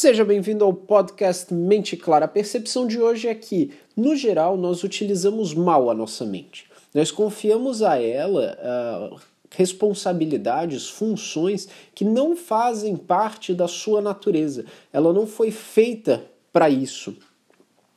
Seja bem-vindo ao podcast Mente Clara. A percepção de hoje é que, no geral, nós utilizamos mal a nossa mente. Nós confiamos a ela uh, responsabilidades, funções que não fazem parte da sua natureza. Ela não foi feita para isso.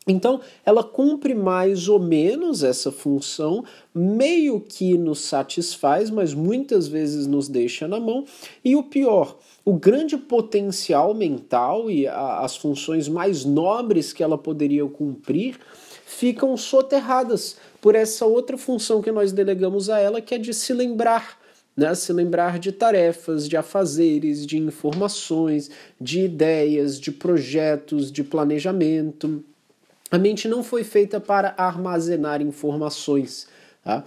Então, ela cumpre mais ou menos essa função, meio que nos satisfaz, mas muitas vezes nos deixa na mão. E o pior, o grande potencial mental e a, as funções mais nobres que ela poderia cumprir ficam soterradas por essa outra função que nós delegamos a ela, que é de se lembrar. Né, se lembrar de tarefas, de afazeres, de informações, de ideias, de projetos, de planejamento. A mente não foi feita para armazenar informações. Tá?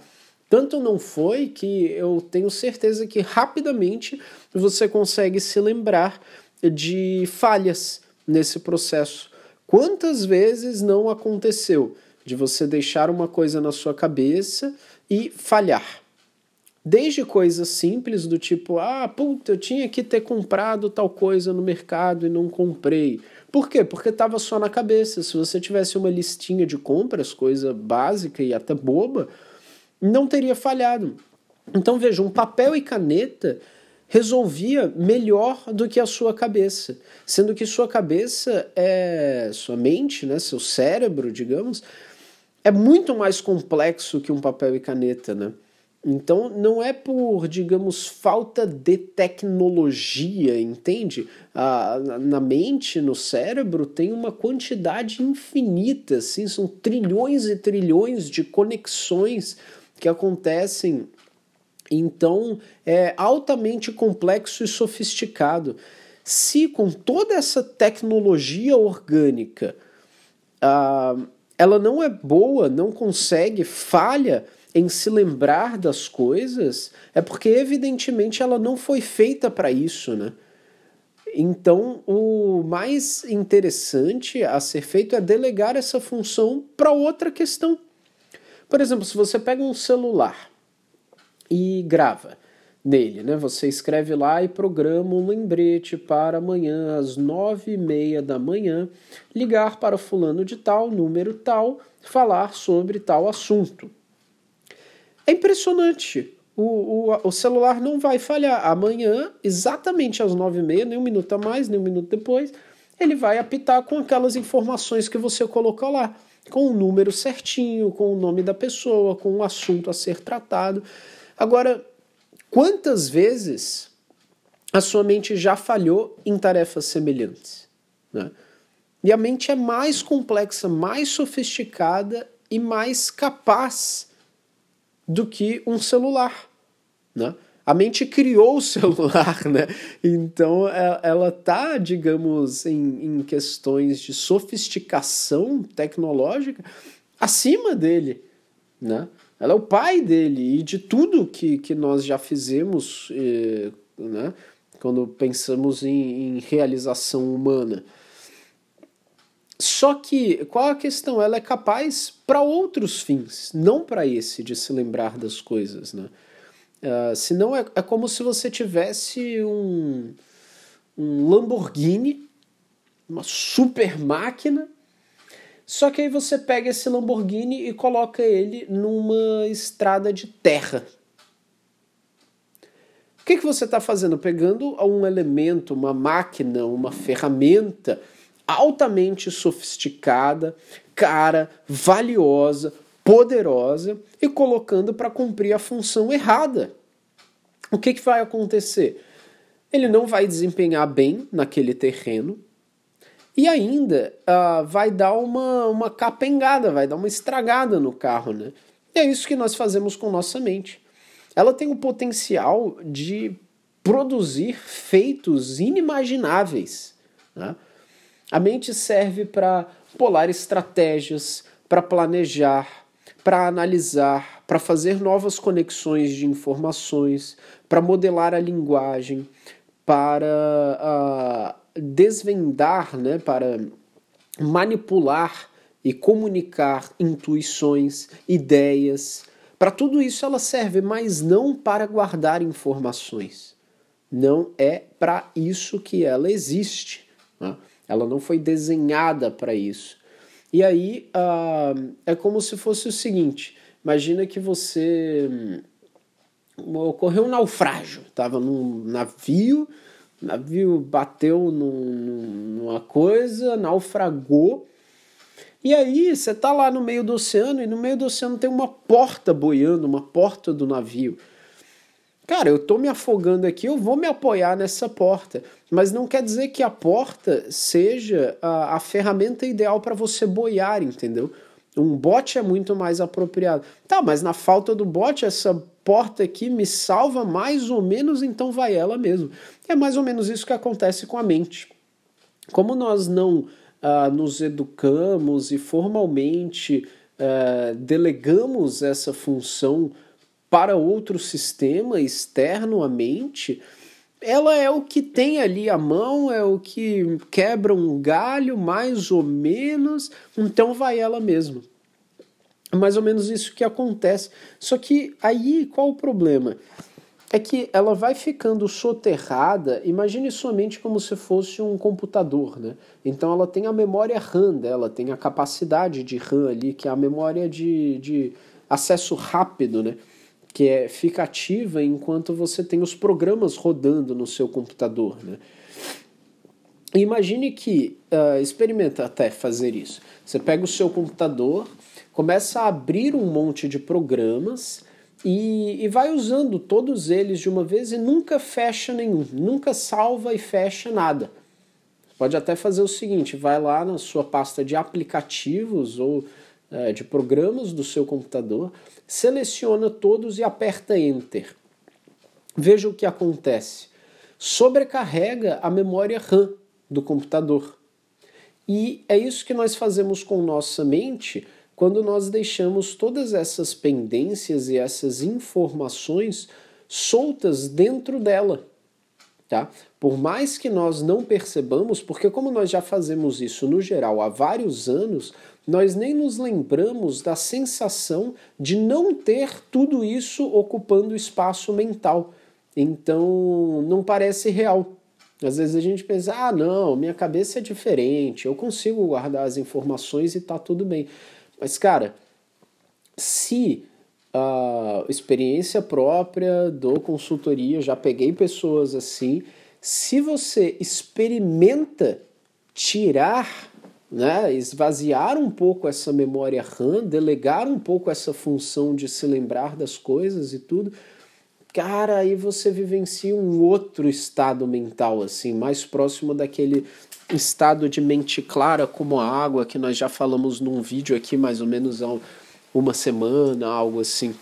Tanto não foi que eu tenho certeza que rapidamente você consegue se lembrar de falhas nesse processo. Quantas vezes não aconteceu de você deixar uma coisa na sua cabeça e falhar? Desde coisas simples do tipo, ah, puta, eu tinha que ter comprado tal coisa no mercado e não comprei. Por quê? Porque estava só na cabeça. Se você tivesse uma listinha de compras, coisa básica e até boba, não teria falhado. Então veja, um papel e caneta resolvia melhor do que a sua cabeça, sendo que sua cabeça é sua mente, né, seu cérebro, digamos, é muito mais complexo que um papel e caneta, né? Então, não é por, digamos, falta de tecnologia, entende? Ah, na mente, no cérebro, tem uma quantidade infinita, assim, são trilhões e trilhões de conexões que acontecem. Então, é altamente complexo e sofisticado. Se com toda essa tecnologia orgânica ah, ela não é boa, não consegue, falha em se lembrar das coisas, é porque evidentemente ela não foi feita para isso, né? Então, o mais interessante a ser feito é delegar essa função para outra questão. Por exemplo, se você pega um celular e grava nele, né? Você escreve lá e programa um lembrete para amanhã às nove e meia da manhã ligar para fulano de tal, número tal, falar sobre tal assunto. É impressionante. O, o, o celular não vai falhar. Amanhã, exatamente às nove e meia, nem um minuto a mais, nem um minuto depois, ele vai apitar com aquelas informações que você colocou lá, com o número certinho, com o nome da pessoa, com o assunto a ser tratado. Agora, quantas vezes a sua mente já falhou em tarefas semelhantes? Né? E a mente é mais complexa, mais sofisticada e mais capaz do que um celular, né? A mente criou o celular, né? Então é, ela tá, digamos, em, em questões de sofisticação tecnológica acima dele, né? Ela é o pai dele e de tudo que, que nós já fizemos, eh, né? Quando pensamos em, em realização humana. Só que qual a questão? Ela é capaz para outros fins, não para esse de se lembrar das coisas, né? Uh, senão é, é como se você tivesse um, um Lamborghini, uma super máquina, só que aí você pega esse Lamborghini e coloca ele numa estrada de terra. O que, que você está fazendo? Pegando um elemento, uma máquina, uma ferramenta altamente sofisticada, cara, valiosa, poderosa e colocando para cumprir a função errada. O que, que vai acontecer? Ele não vai desempenhar bem naquele terreno e ainda uh, vai dar uma, uma capengada, vai dar uma estragada no carro. Né? E é isso que nós fazemos com nossa mente. Ela tem o potencial de produzir feitos inimagináveis. Né? A mente serve para polar estratégias, para planejar, para analisar, para fazer novas conexões de informações, para modelar a linguagem, para uh, desvendar, né, para manipular e comunicar intuições, ideias. Para tudo isso ela serve, mas não para guardar informações. Não é para isso que ela existe. Né? Ela não foi desenhada para isso. E aí uh, é como se fosse o seguinte: imagina que você hum, ocorreu um naufrágio, estava num navio, o navio bateu num, numa coisa, naufragou. E aí você tá lá no meio do oceano e no meio do oceano tem uma porta boiando, uma porta do navio. Cara, eu tô me afogando aqui, eu vou me apoiar nessa porta. Mas não quer dizer que a porta seja a, a ferramenta ideal para você boiar, entendeu? Um bote é muito mais apropriado. Tá, mas na falta do bote, essa porta aqui me salva mais ou menos, então vai ela mesmo. É mais ou menos isso que acontece com a mente. Como nós não uh, nos educamos e formalmente uh, delegamos essa função para outro sistema externo à mente, ela é o que tem ali a mão, é o que quebra um galho, mais ou menos, então vai ela mesma. É mais ou menos isso que acontece. Só que aí qual o problema? É que ela vai ficando soterrada, imagine somente como se fosse um computador, né? Então ela tem a memória RAM dela, tem a capacidade de RAM ali, que é a memória de, de acesso rápido, né? Que é, fica ativa enquanto você tem os programas rodando no seu computador. Né? Imagine que, uh, experimenta até fazer isso. Você pega o seu computador, começa a abrir um monte de programas e, e vai usando todos eles de uma vez e nunca fecha nenhum, nunca salva e fecha nada. Pode até fazer o seguinte: vai lá na sua pasta de aplicativos ou uh, de programas do seu computador seleciona todos e aperta Enter. Veja o que acontece. Sobrecarrega a memória RAM do computador. E é isso que nós fazemos com nossa mente quando nós deixamos todas essas pendências e essas informações soltas dentro dela. Tá? Por mais que nós não percebamos, porque como nós já fazemos isso no geral há vários anos, nós nem nos lembramos da sensação de não ter tudo isso ocupando espaço mental. Então, não parece real. Às vezes a gente pensa, ah, não, minha cabeça é diferente, eu consigo guardar as informações e tá tudo bem. Mas, cara, se a experiência própria do consultoria, já peguei pessoas assim, se você experimenta tirar né, esvaziar um pouco essa memória RAM, delegar um pouco essa função de se lembrar das coisas e tudo, cara, aí você vivencia um outro estado mental, assim, mais próximo daquele estado de mente clara como a água que nós já falamos num vídeo aqui mais ou menos há uma semana, algo assim.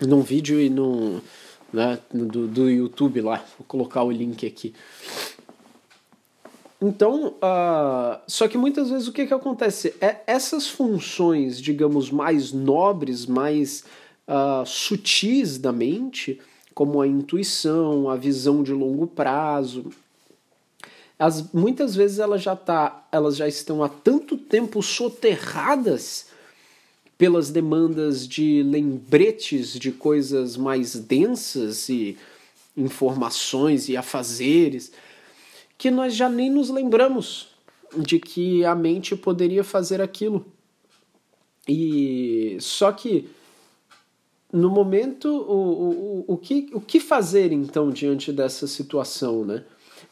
Num vídeo e num. Né, do, do YouTube lá, vou colocar o link aqui. Então, uh, só que muitas vezes o que, que acontece? É, essas funções, digamos, mais nobres, mais uh, sutis da mente, como a intuição, a visão de longo prazo, as, muitas vezes elas já, tá, elas já estão há tanto tempo soterradas pelas demandas de lembretes de coisas mais densas e informações e afazeres que nós já nem nos lembramos de que a mente poderia fazer aquilo. E só que no momento o, o, o, que, o que fazer então diante dessa situação, né?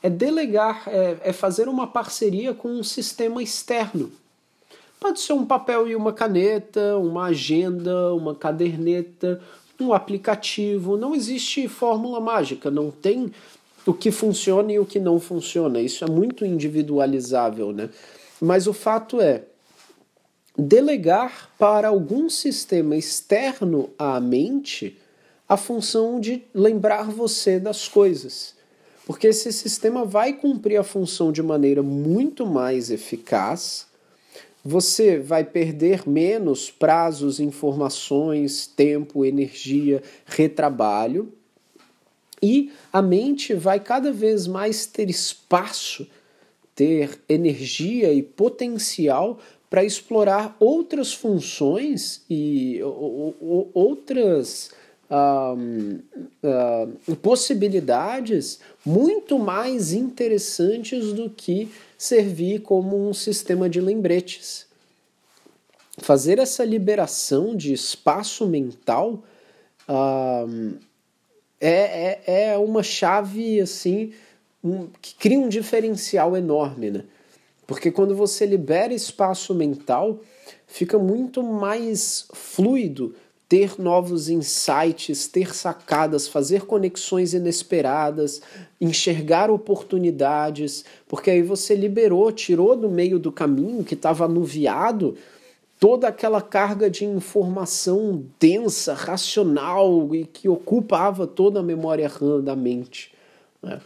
É delegar, é, é fazer uma parceria com um sistema externo. Pode ser um papel e uma caneta, uma agenda, uma caderneta, um aplicativo. Não existe fórmula mágica, não tem o que funciona e o que não funciona. Isso é muito individualizável, né? Mas o fato é delegar para algum sistema externo à mente a função de lembrar você das coisas. Porque esse sistema vai cumprir a função de maneira muito mais eficaz. Você vai perder menos prazos, informações, tempo, energia, retrabalho e a mente vai cada vez mais ter espaço, ter energia e potencial para explorar outras funções e outras uh, possibilidades muito mais interessantes do que servir como um sistema de lembretes. Fazer essa liberação de espaço mental uh, é, é, é uma chave assim um, que cria um diferencial enorme, né? Porque quando você libera espaço mental, fica muito mais fluido ter novos insights, ter sacadas, fazer conexões inesperadas, enxergar oportunidades, porque aí você liberou, tirou do meio do caminho que estava anuviado toda aquela carga de informação densa, racional e que ocupava toda a memória RAM da mente. Né?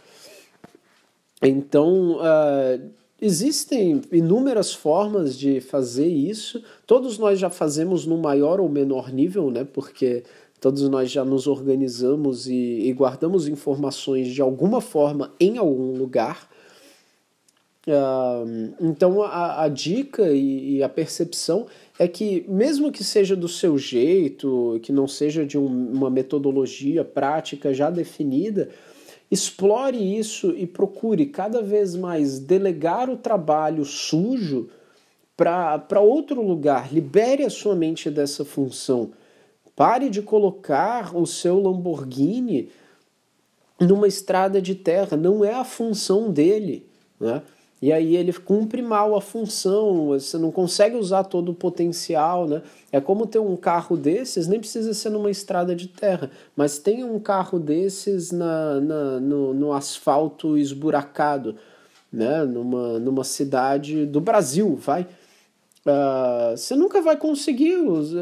Então, uh, existem inúmeras formas de fazer isso. Todos nós já fazemos no maior ou menor nível, né? Porque todos nós já nos organizamos e, e guardamos informações de alguma forma em algum lugar. Uh, então a, a dica e, e, a percepção é que, mesmo que seja do seu jeito, que não seja de um, uma metodologia prática já definida, Explore isso e procure cada vez mais delegar o trabalho sujo para outro lugar. Libere a sua mente dessa função. Pare de colocar o seu Lamborghini numa estrada de terra. Não é a função dele. Né? E aí ele cumpre mal a função, você não consegue usar todo o potencial, né? É como ter um carro desses, nem precisa ser numa estrada de terra, mas tem um carro desses na, na no, no asfalto esburacado, né? Numa, numa cidade do Brasil, vai. Uh, você nunca vai conseguir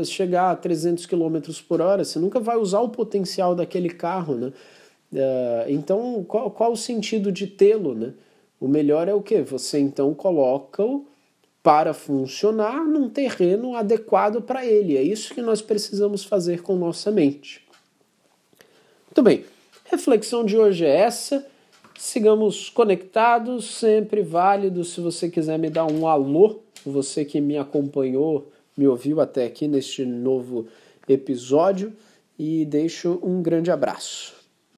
chegar a 300 km por hora, você nunca vai usar o potencial daquele carro, né? Uh, então, qual, qual o sentido de tê-lo, né? O melhor é o que? Você então coloca-o para funcionar num terreno adequado para ele. É isso que nós precisamos fazer com nossa mente. Muito bem, reflexão de hoje é essa. Sigamos conectados, sempre válido. Se você quiser me dar um alô, você que me acompanhou, me ouviu até aqui neste novo episódio, e deixo um grande abraço.